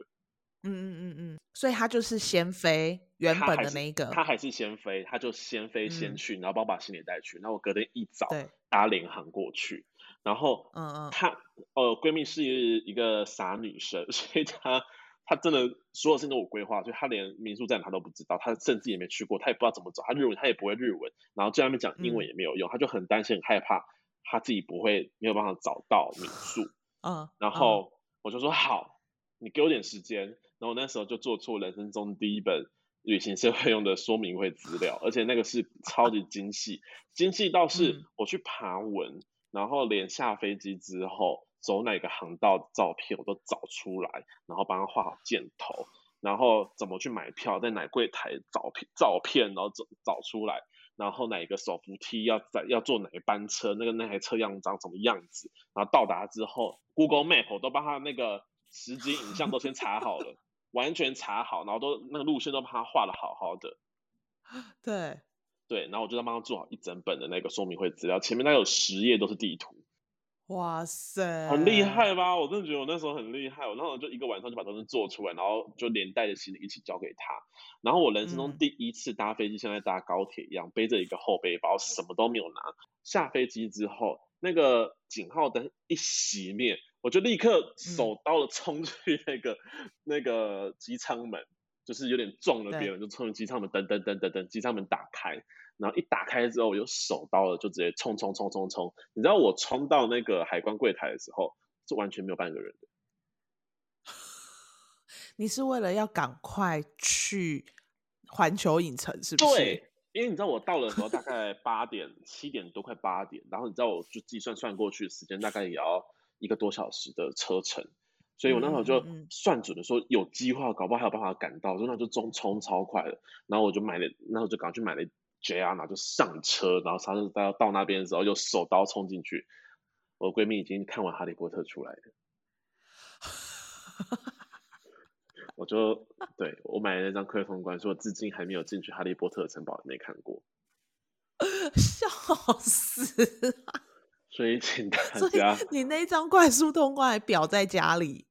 Speaker 2: 嗯嗯嗯嗯，所以他就是先飞原本的那一个，
Speaker 3: 他还是先飞，他就先飞先去，嗯、然后帮我把行李带去，然后我隔天一早搭联航过去，然后嗯嗯，她呃闺蜜是一个傻女生，所以她。她真的所有事情都有规划，所以她连民宿在哪她都不知道，她甚至也没去过，她也不知道怎么走，她日文她也不会日文，然后在外面讲英文也没有用，嗯、他就很担心很害怕，她自己不会没有办法找到民宿，嗯，然后我就说好，你给我点时间，然后那时候就做出人生中第一本旅行社会用的说明会资料，而且那个是超级精细，精细到是我去爬文，然后连下飞机之后。走哪个航道的照片我都找出来，然后帮他画好箭头，然后怎么去买票，在哪柜台找片照片，然后找找出来，然后哪一个手扶梯要在要坐哪一班车，那个那台车样长什么样子，然后到达之后，Google Map 我都帮他那个实景影像都先查好了，完全查好，然后都那个路线都帮他画的好好的，
Speaker 2: 对
Speaker 3: 对，然后我就在帮他做好一整本的那个说明会资料，前面大概有十页都是地图。
Speaker 2: 哇塞，
Speaker 3: 很厉害吧？我真的觉得我那时候很厉害，我那时候就一个晚上就把东西做出来，然后就连带着行李一起交给他。然后我人生中第一次搭飞机，像在搭高铁一样，背着一个后背包，什么都没有拿。下飞机之后，那个警号灯一熄灭，我就立刻手刀的冲去那个、嗯、那个机舱门，就是有点撞了别人，就冲去机舱门，噔噔噔噔噔，机舱门打开。然后一打开之后，我就手刀了，就直接冲冲冲冲冲。你知道我冲到那个海关柜台的时候，是完全没有半个人的。
Speaker 2: 你是为了要赶快去环球影城，是不是？
Speaker 3: 对，因为你知道我到了时候大概八点、七点多，快八点。然后你知道我就计算算过去的时间，大概也要一个多小时的车程。所以我那时候就算准了，说有机会，搞不好还有办法赶到，所以那就冲冲超快了。然后我就买了，那我就赶快去买了。JR 然后就上车，然后他就到到那边的时候，就手刀冲进去。我闺蜜已经看完《哈利波特》出来了，我就对我买了那张快通关，说我至今还没有进去《哈利波特》城堡，没看过，
Speaker 2: 笑死！
Speaker 3: 所以请大家，
Speaker 2: 你那张快速通关还裱在家里，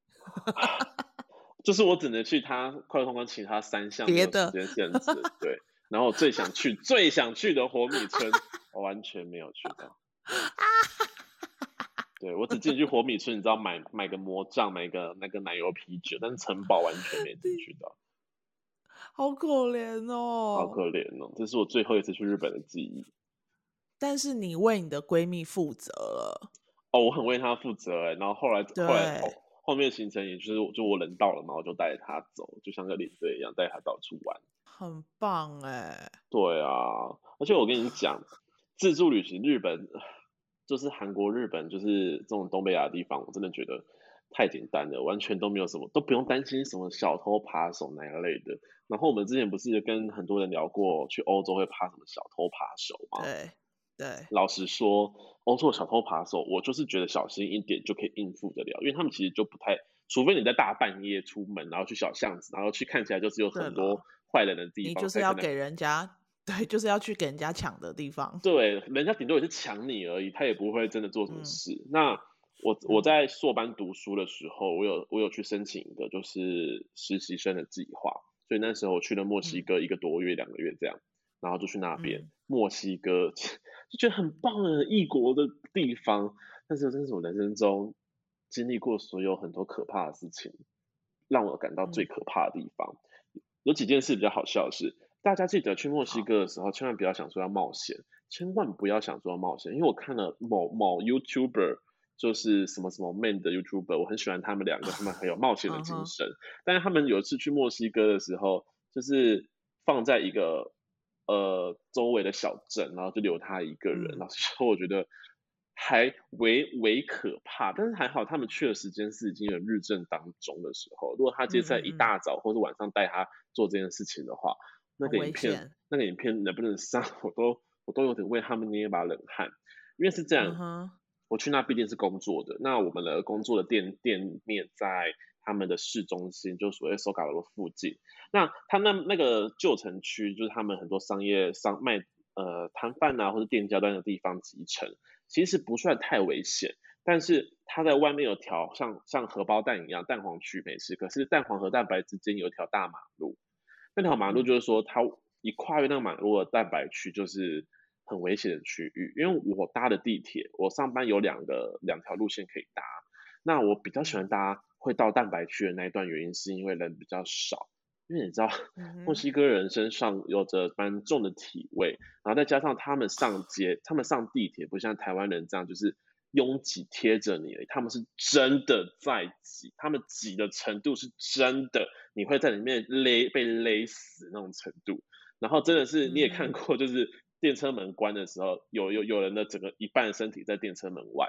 Speaker 3: 就是我只能去他快通关其他三项别的时间限制，对。然后我最想去、最想去的火米村，我完全没有去到。对，我只进去火米村，你知道买买个魔杖，买个那个奶油啤酒，但是城堡完全没进去到。
Speaker 2: 好可怜哦，
Speaker 3: 好可怜哦，这是我最后一次去日本的记忆。
Speaker 2: 但是你为你的闺蜜负责了。
Speaker 3: 哦，我很为她负责哎。然后后来后来后，后面行程也就是就我人到了嘛，我就带着她走，就像个领队一样带她到处玩。
Speaker 2: 很棒哎，
Speaker 3: 对啊，而且我跟你讲，自助旅行日本就是韩国、日本，就是这种东北亚的地方，我真的觉得太简单了，完全都没有什么，都不用担心什么小偷扒手那一类的。然后我们之前不是跟很多人聊过，去欧洲会怕什么小偷扒手吗？
Speaker 2: 对对，
Speaker 3: 老实说，欧洲小偷扒手，我就是觉得小心一点就可以应付得了，因为他们其实就不太，除非你在大半夜出门，然后去小巷子，然后去看起来就是有很多。坏人的地方，
Speaker 2: 你就是要给人家，对，就是要去给人家抢的地方。
Speaker 3: 对，人家顶多也是抢你而已，他也不会真的做什么事。嗯、那我我在硕班读书的时候，我有我有去申请一个就是实习生的计划，所以那时候我去了墨西哥一个多月、两、嗯、个月这样，然后就去那边、嗯、墨西哥，就觉得很棒的异国的地方。但是，这是我人生中经历过所有很多可怕的事情，让我感到最可怕的地方。嗯、有几件事比较好笑的是，大家记得去墨西哥的时候，千万不要想说要冒险，千万不要想说要冒险，因为我看了某某 YouTuber。就是什么什么 man 的 YouTuber，我很喜欢他们两个，他们很有冒险的 精神。但是他们有一次去墨西哥的时候，就是放在一个呃周围的小镇，然后就留他一个人。老实说，我觉得还为为可怕。但是还好，他们去的时间是已经有日正当中的时候。如果他接在一大早或者晚上带他做这件事情的话，那个影片那个影片能不能上，我都我都有点为他们捏一把冷汗。因为是这样。我去那毕竟是工作的，那我们的工作的店店面在他们的市中心，就所谓苏卡罗附近。那他那那个旧城区，就是他们很多商业商卖呃摊贩啊或者店家端的地方集成，其实不算太危险。但是它在外面有条像像荷包蛋一样蛋黄区没事，可是蛋黄和蛋白之间有一条大马路，那条马路就是说它一跨越那个马路的蛋白区就是。很危险的区域，因为我搭的地铁，我上班有两个两条路线可以搭。那我比较喜欢搭会到蛋白区的那一段，原因是因为人比较少。因为你知道，墨西哥人身上有着蛮重的体味，然后再加上他们上街，他们上地铁不像台湾人这样就是拥挤贴着你，他们是真的在挤，他们挤的程度是真的，你会在里面勒被勒死那种程度。然后真的是你也看过，就是。电车门关的时候，有有有人的整个一半身体在电车门外，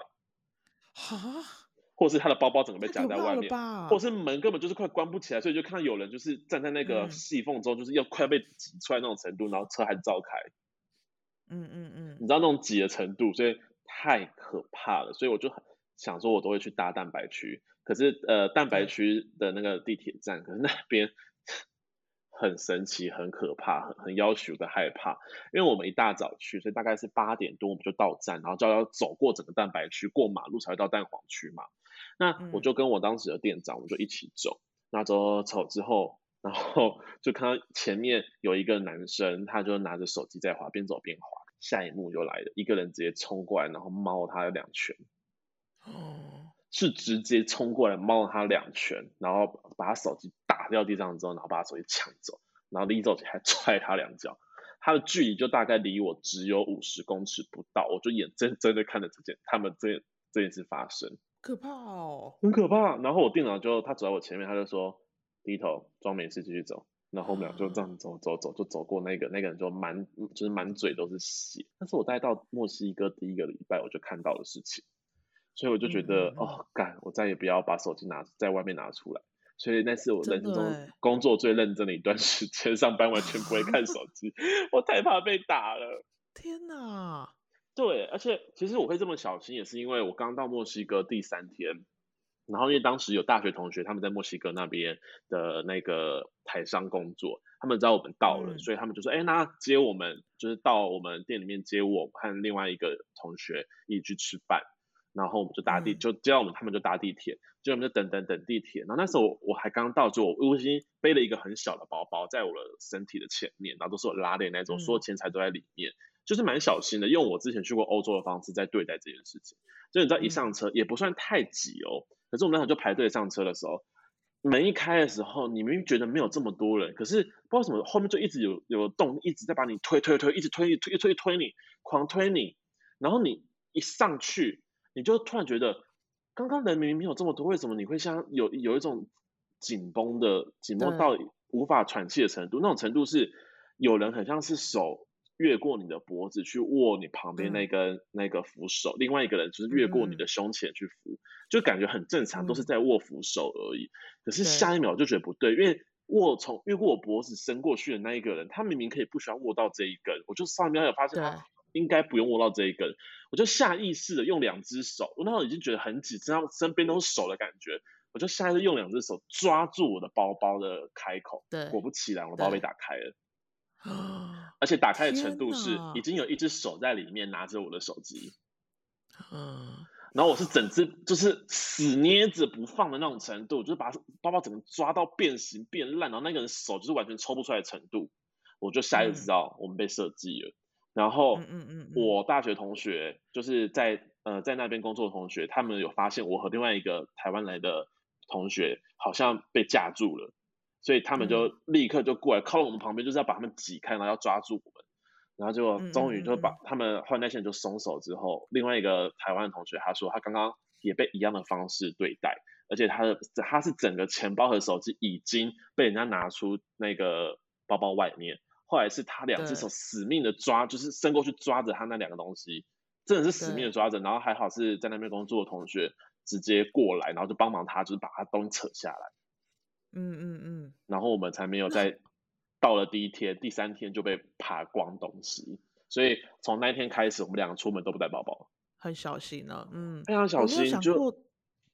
Speaker 2: 啊，
Speaker 3: 或是他的包包整个被夹在外面，或是门根本就是快关不起来，所以就看到有人就是站在那个细缝中，就是要快被挤出来那种程度，嗯、然后车还照开，
Speaker 2: 嗯嗯嗯，
Speaker 3: 你知道那种挤的程度，所以太可怕了，所以我就想说，我都会去搭蛋白区，可是呃，蛋白区的那个地铁站，可是那边。很神奇，很可怕，很很要求的害怕，因为我们一大早去，所以大概是八点多我们就到站，然后就要走过整个蛋白区，过马路才会到蛋黄区嘛。那我就跟我当时的店长，我们就一起走。那走走之后，然后就看到前面有一个男生，他就拿着手机在滑，边走边滑。下一幕就来了，一个人直接冲过来，然后猫他两拳。哦。是直接冲过来猫了他两拳，然后把他手机打掉地上之后，然后把他手机抢走，然后拎走前还踹他两脚，他的距离就大概离我只有五十公尺不到，我就眼睁睁的看着这件他们这这件事发生，
Speaker 2: 可怕哦，
Speaker 3: 很可怕。然后我电脑就他走在我前面，他就说低头装没事继续走，然后我们俩就这样走走走，就走过那个那个人就满就是满嘴都是血，但是我带到墨西哥第一个礼拜我就看到的事情。所以我就觉得，嗯、哦，干，我再也不要把手机拿在外面拿出来。所以那是我人生中工作最认真的一段时间，上班完全不会看手机，我太怕被打了。
Speaker 2: 天哪！
Speaker 3: 对，而且其实我会这么小心，也是因为我刚到墨西哥第三天，然后因为当时有大学同学他们在墨西哥那边的那个台商工作，他们知道我们到了，嗯、所以他们就说，哎，那接我们，就是到我们店里面接我和另外一个同学一起去吃饭。然后我们就搭地，就接到我们，他们就搭地铁，就我们就等等等地铁。然后那时候我我还刚到，就我我已经背了一个很小的包包在我的身体的前面，然后都是我拉链那种，所有钱财都在里面，嗯、就是蛮小心的，用我之前去过欧洲的方式在对待这件事情。就你知道一上车也不算太挤哦，可是我们那时候就排队上车的时候，门一开的时候，你明明觉得没有这么多人，可是不知道什么后面就一直有有动，一直在把你推推推，一直推一推一推推你，狂推你，然后你一上去。你就突然觉得，刚刚人明明没有这么多，为什么你会像有有一种紧绷的紧绷到无法喘气的程度？那种程度是有人很像是手越过你的脖子去握你旁边那根那个扶手，嗯、另外一个人就是越过你的胸前去扶，嗯、就感觉很正常，都是在握扶手而已。嗯、可是下一秒就觉得不对，对因为握从越过我脖子伸过去的那一个人，他明明可以不需要握到这一根，我就上一秒有发现他。应该不用握到这一根，我就下意识的用两只手，我那时候已经觉得很紧，身上身边都是手的感觉，我就下意识用两只手抓住我的包包的开口，
Speaker 2: 对，
Speaker 3: 果不其然，我的包被打开了，对 而且打开的程度是已经有一只手在里面拿着我的手机，
Speaker 2: 嗯，
Speaker 3: 然后我是整只就是死捏着不放的那种程度，就是把包包整个抓到变形变烂，然后那个人手就是完全抽不出来的程度，我就下意识知道我们被设计了。然后，嗯嗯嗯，我大学同学就是在呃在那边工作的同学，他们有发现我和另外一个台湾来的同学好像被架住了，所以他们就立刻就过来靠我们旁边，就是要把他们挤开，然后要抓住我们，然后就终于就把他们后来那些人就松手之后，另外一个台湾的同学他说他刚刚也被一样的方式对待，而且他的他是整个钱包和手机已经被人家拿出那个包包外面。后来是他两只手死命的抓，就是伸过去抓着他那两个东西，真的是死命的抓着。然后还好是在那边工作的同学直接过来，然后就帮忙他，就是把他东西扯下来。
Speaker 2: 嗯嗯嗯。
Speaker 3: 然后我们才没有在到了第一天、第三天就被扒光东西。所以从那一天开始，我们两个出门都不带包包，
Speaker 2: 很小心呢、啊。嗯，
Speaker 3: 非常小心。
Speaker 2: 我没有想过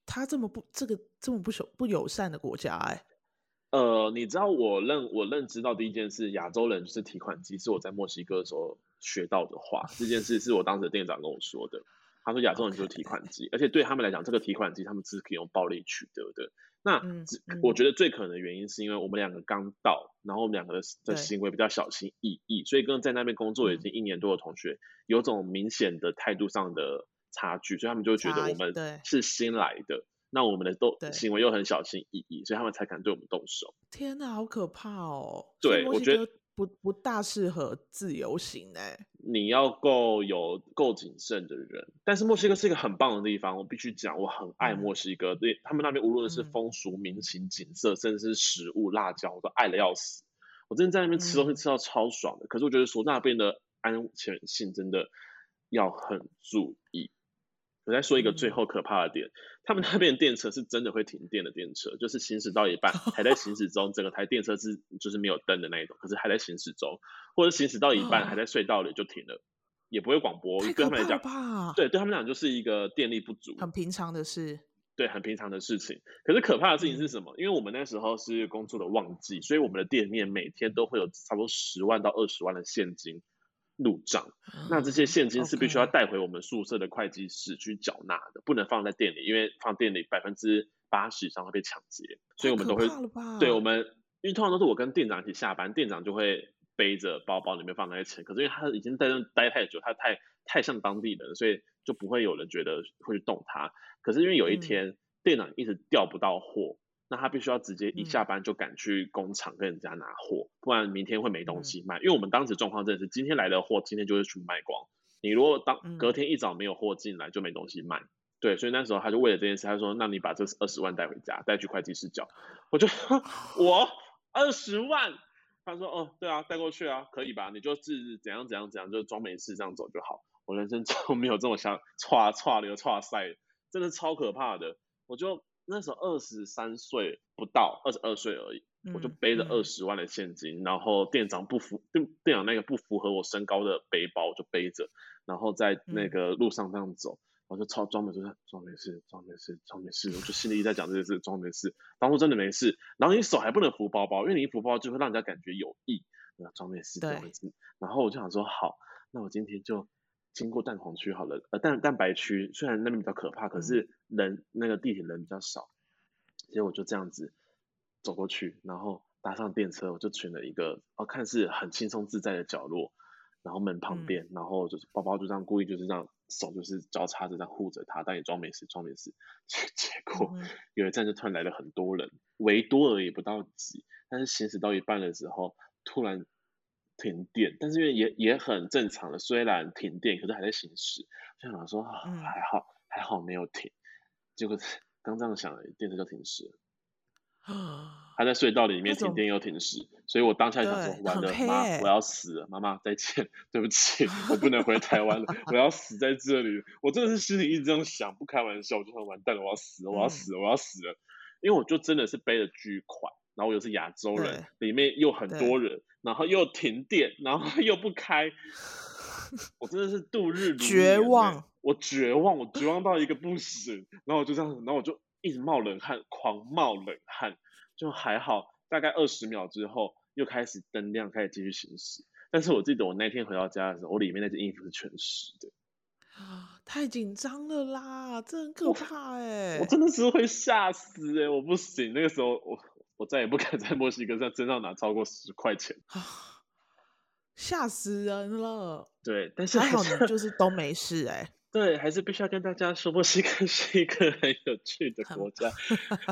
Speaker 2: 他这么不这个这么不友不友善的国家哎、欸。
Speaker 3: 呃，你知道我认我认知到第一件事，亚洲人就是提款机，是我在墨西哥的时候学到的话。这件事是我当时的店长跟我说的，他说亚洲人就是提款机.而且对他们来讲，这个提款机他们是可以用暴力取得的。那、嗯嗯、我觉得最可能的原因是因为我们两个刚到，然后我们两个的的行为比较小心翼翼，所以跟在那边工作已经一年多的同学有种明显的态度上的差距，所以他们就觉得我们是新来的。那我们的都行为又很小心翼翼，所以他们才敢对我们动手。
Speaker 2: 天哪，好可怕哦！
Speaker 3: 对，我觉得
Speaker 2: 不不大适合自由行哎。
Speaker 3: 你要够有够谨慎的人，但是墨西哥是一个很棒的地方，我必须讲，我很爱墨西哥。对、嗯、他们那边，无论是风俗民情、景色，甚至是食物、辣椒，我都爱的要死。我真的在那边吃东西吃到超爽的。嗯、可是我觉得说那边的安全性真的要很注意。我再说一个最后可怕的点，嗯、他们那边电车是真的会停电的电车，就是行驶到一半 还在行驶中，整个台电车是就是没有灯的那一种，可是还在行驶中，或者行驶到一半还在隧道里就停了，也不会广播，对他们来讲，对对他们来讲就是一个电力不足，
Speaker 2: 很平常的事，
Speaker 3: 对，很平常的事情。可是可怕的事情是什么？嗯、因为我们那时候是工作的旺季，所以我们的店面每天都会有差不多十万到二十万的现金。入账，那这些现金是必须要带回我们宿舍的会计室去缴纳的，不能放在店里，因为放店里百分之八十以上会被抢劫，所以我们都会，对，我们因为通常都是我跟店长一起下班，店长就会背着包包里面放那些钱，可是因为他已经在那待太久，他太太像当地人，所以就不会有人觉得会去动他。可是因为有一天店长一直调不到货。那他必须要直接一下班就赶去工厂跟人家拿货，嗯、不然明天会没东西卖。嗯、因为我们当时状况真的是今天来的货，今天就会去卖光。你如果当隔天一早没有货进来，就没东西卖。嗯、对，所以那时候他就为了这件事，他说：“那你把这二十万带回家，带去会计室缴。”我就 我二十万，他说：“哦，对啊，带过去啊，可以吧？你就是怎样怎样怎样，就装没事这样走就好。”我人生就 没有这么想，歘歘流歘塞，真的超可怕的。我就。那时候二十三岁不到，二十二岁而已，嗯、我就背着二十万的现金，嗯、然后店长不符店店长那个不符合我身高的背包，我就背着，然后在那个路上这样走，我、嗯、就超装没事，装没事，装没事，装没事，我就心里一直在讲这件事，装没事，当初真的没事，然后你手还不能扶包包，因为你一扶包就会让人家感觉有意，装没事，装没事，然后我就想说好，那我今天就。经过蛋黄区好了，呃，蛋蛋白区虽然那边比较可怕，可是人、嗯、那个地铁人比较少，所以我就这样子走过去，然后搭上电车，我就选了一个哦，看似很轻松自在的角落，然后门旁边，嗯、然后就是包包就这样故意就是这样手就是交叉着这样护着他，但也装没事，装没事。结结果、嗯、有一站就突然来了很多人，围多而也不到挤，但是行驶到一半的时候，突然。停电，但是因为也也很正常的，虽然停电，可是还在行驶。就想说、啊、还好，还好没有停。结果刚这样想，电车就停驶了。还在隧道里面停电又停驶，所以我当下想说，完了，妈，我要死了，妈妈再见，对不起，我不能回台湾了，我要死在这里。我真的是心里一直这样想，不开玩笑，我就说完蛋了，我要死了，我要死了，我要死了。因为我就真的是背了巨款。然后我又是亚洲人，里面又很多人，然后又停电，然后又不开，我真的是度日如
Speaker 2: 绝望，
Speaker 3: 我绝望，我绝望到一个不行。然后我就这样，然后我就一直冒冷汗，狂冒冷汗，就还好，大概二十秒之后又开始灯亮，开始继续行驶。但是我记得我那天回到家的时候，我里面那件衣服是全湿的，啊
Speaker 2: 太紧张了啦，这很可怕哎，
Speaker 3: 我真的是会吓死哎，我不行，那个时候我。我再也不敢在墨西哥在身上拿超过十块钱。
Speaker 2: 吓死人了。
Speaker 3: 对，但是
Speaker 2: 还好你就是都没事哎、欸。
Speaker 3: 对，还是必须要跟大家说，墨西哥 是一个很有趣的国家，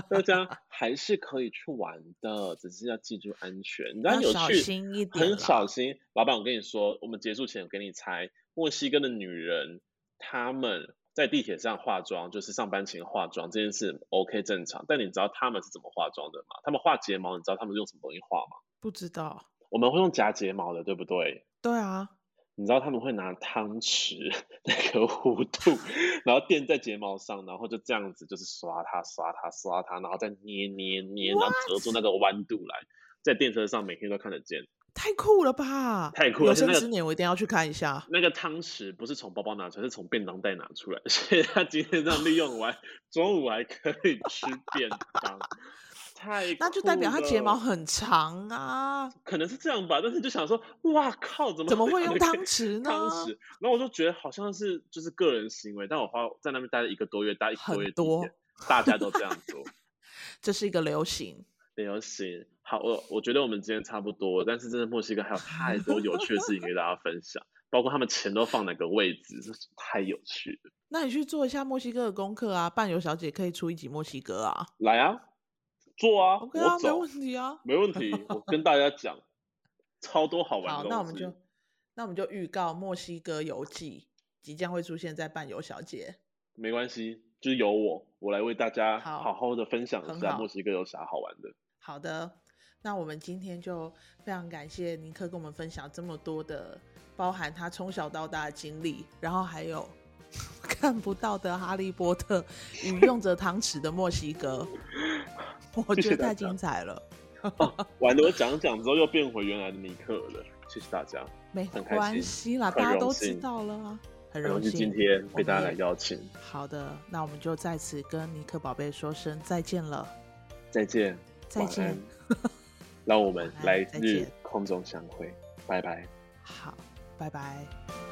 Speaker 3: 大家还是可以去玩的，只是要记住安全。你知道有趣，
Speaker 2: 小心一点，
Speaker 3: 很小心。老板，我跟你说，我们结束前我给你猜，墨西哥的女人她们在地铁上化妆，就是上班前化妆这件事 OK 正常。但你知道他们是怎么化妆的吗？他们画睫毛，你知道他们用什么东西画吗？
Speaker 2: 不知道。
Speaker 3: 我们会用夹睫毛的，对不对？
Speaker 2: 对啊。
Speaker 3: 你知道他们会拿汤匙那个弧度，然后垫在睫毛上，然后就这样子，就是刷它、刷它、刷它，然后再捏捏捏，然后折出那个弯度来，在电车上每天都看得见。
Speaker 2: 太酷了吧！
Speaker 3: 太酷了！有生
Speaker 2: 之年我一定要去看一下。
Speaker 3: 那个汤匙不是从包包拿出来，是从便当袋拿出来，所以他今天这样利用完，中午还可以吃便当。太
Speaker 2: 那就代表他睫毛很长啊，
Speaker 3: 可能是这样吧。但是就想说，哇靠，怎么
Speaker 2: 怎么会用汤匙呢？
Speaker 3: 汤匙，然后我就觉得好像是就是个人行为，但我花在那边待了一个多月，待一个多月，多大家都这样做，
Speaker 2: 这是一个流行，
Speaker 3: 流行。好，我我觉得我们今天差不多，但是真的墨西哥还有太多有趣的事情给大家分享，包括他们钱都放哪个位置，这是太有趣了。
Speaker 2: 那你去做一下墨西哥的功课啊，伴游小姐可以出一集墨西哥啊，
Speaker 3: 来啊。做啊
Speaker 2: ，OK 啊，没问题啊，
Speaker 3: 没问题。我跟大家讲，超多好玩的。
Speaker 2: 好，那我们就，那我们就预告墨西哥游记即将会出现在伴游小姐。
Speaker 3: 没关系，就是由我，我来为大家好好的分享一下墨西哥有啥好玩的。
Speaker 2: 好，的，那我们今天就非常感谢尼克跟我们分享这么多的，包含他从小到大的经历，然后还有 看不到的哈利波特与用着汤匙的墨西哥。我觉得太精彩了，
Speaker 3: 哦、完了，我讲讲之后又变回原来的尼克了。谢谢大家，
Speaker 2: 没关系啦，大家都知道了，很荣幸
Speaker 3: 今天被大家来邀请。
Speaker 2: 好的，那我们就在此跟尼克宝贝说声再见了，
Speaker 3: 再见，
Speaker 2: 再见，
Speaker 3: 让我们来日空中相会，拜拜。
Speaker 2: 好，拜拜。